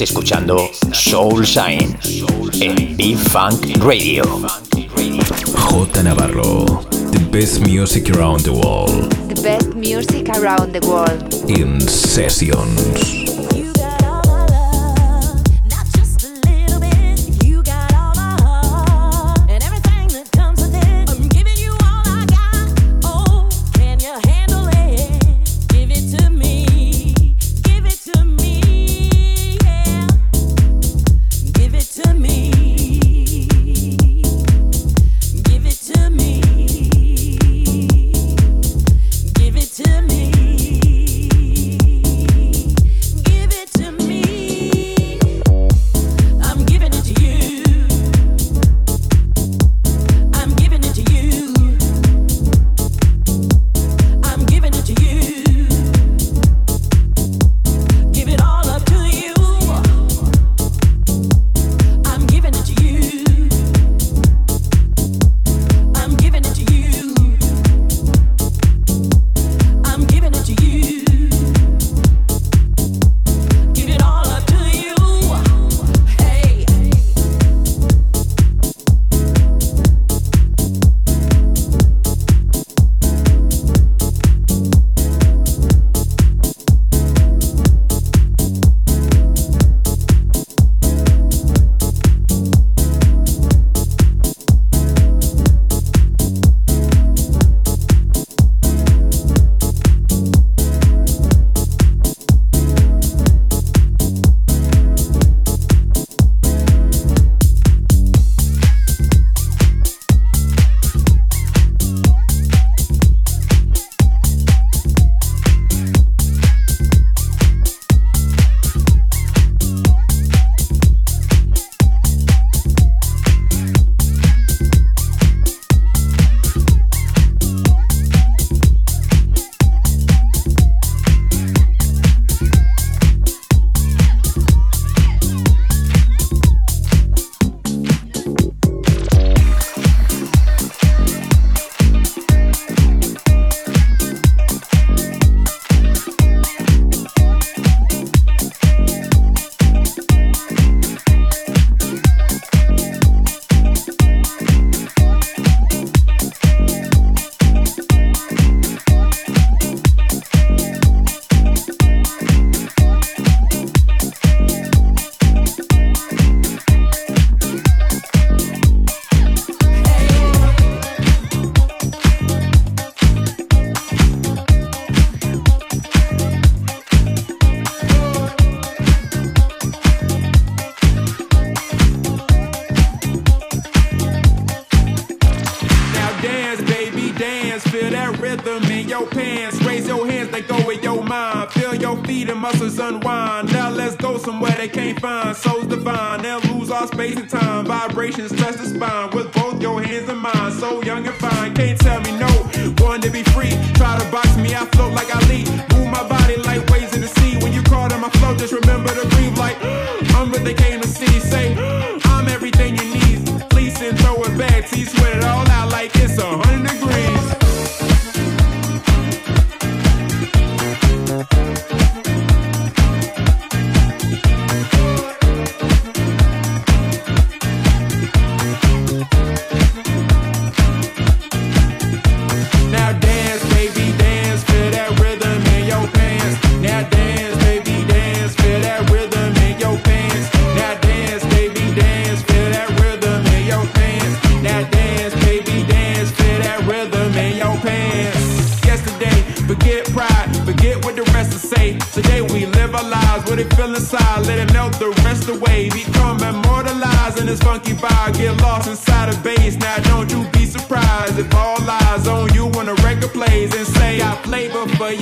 Escuchando Soul Shine en B-Funk Radio. J. Navarro, the best music around the world. The best music around the world. In sessions.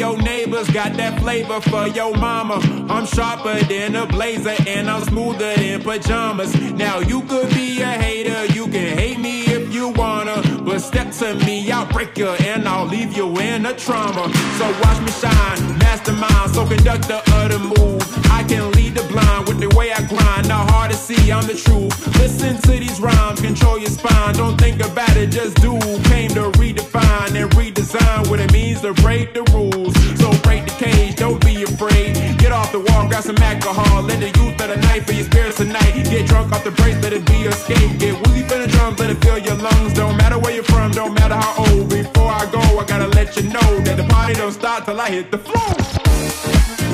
your neighbors, got that flavor for your mama. I'm sharper than a blazer and I'm smoother than pajamas. Now you could be a hater, you can hate me if you wanna, but step to me, I'll break you and I'll leave you in a trauma. So watch me shine, mastermind, so conductor of the move. I can lead the blind with the way I grind, not hard to see, I'm the truth. Listen to these rhymes, control your spine, don't think about it, just do. Came to redefine and redefine designed what it means to break the rules. So break the cage, don't be afraid. Get off the wall, grab some alcohol. Let the youth of the night for your spirits tonight. Get drunk off the brakes, let it be your escape. Get woozy for the drums, let it fill your lungs. Don't matter where you're from, don't matter how old. Before I go, I gotta let you know that the party don't stop till I hit the floor.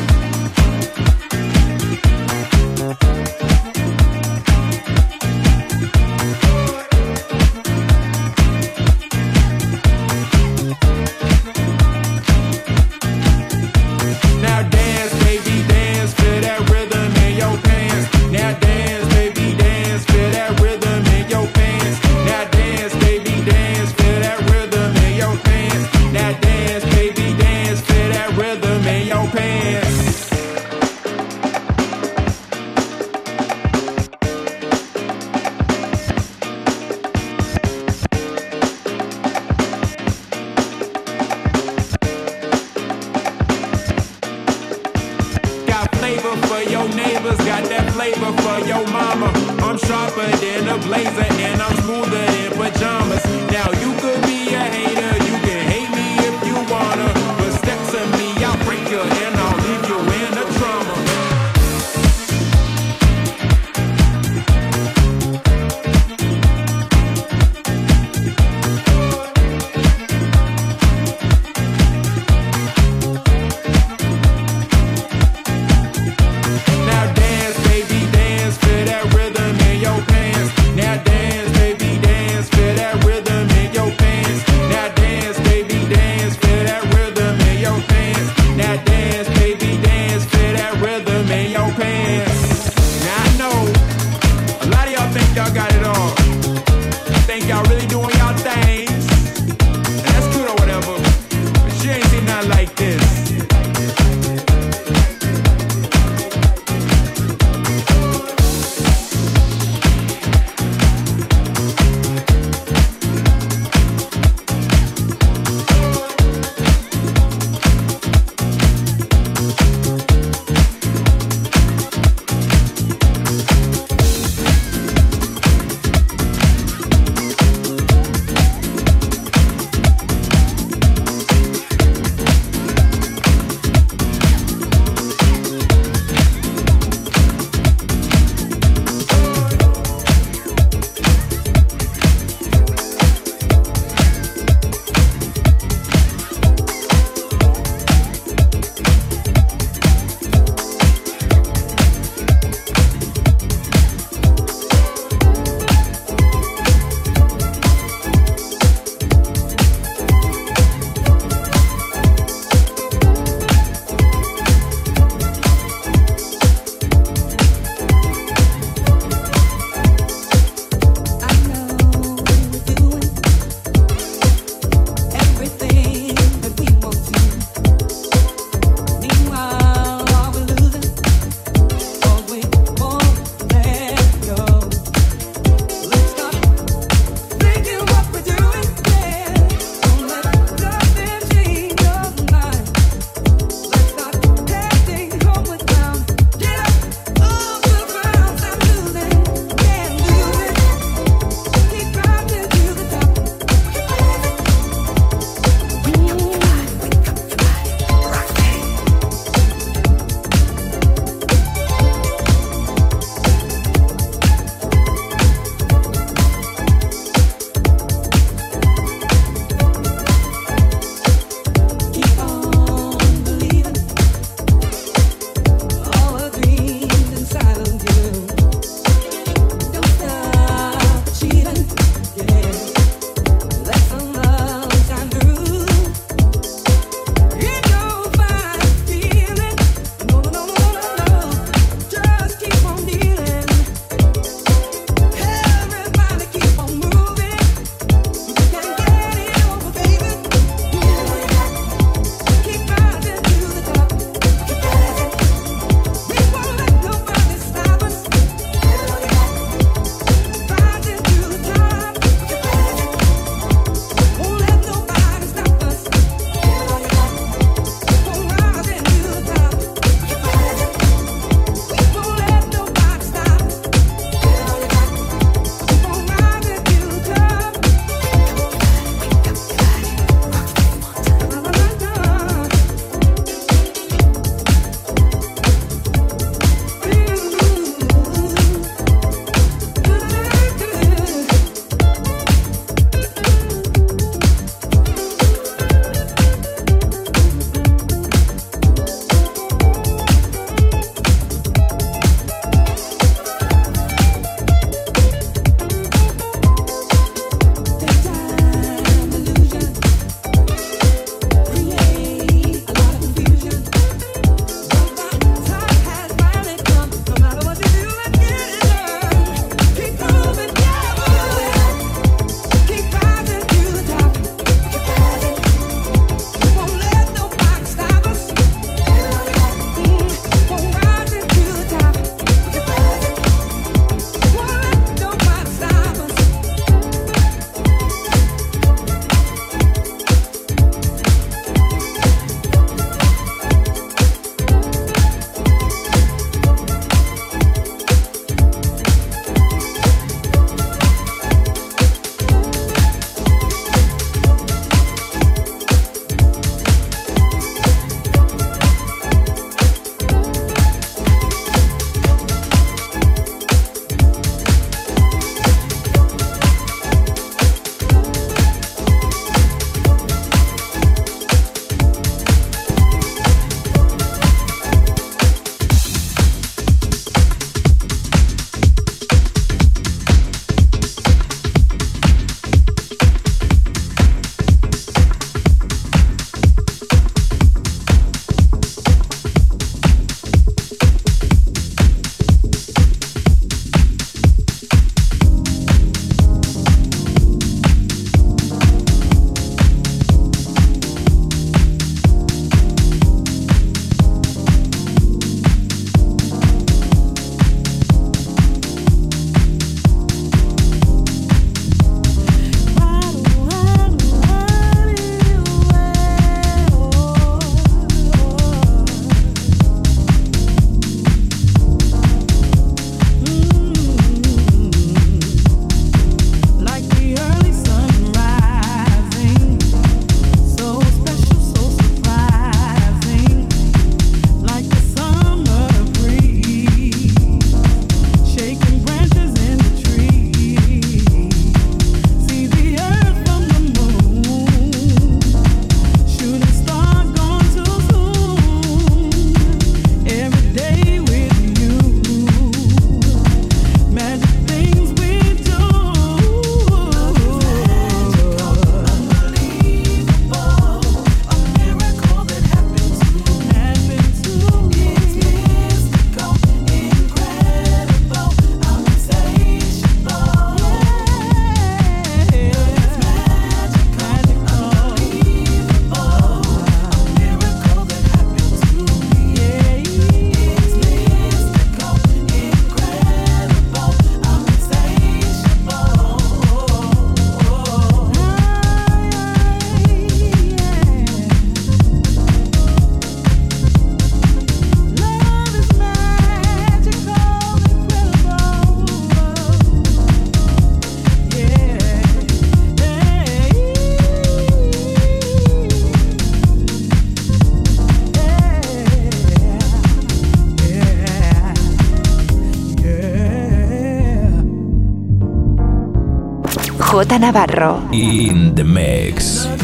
J Navarro. In the mix.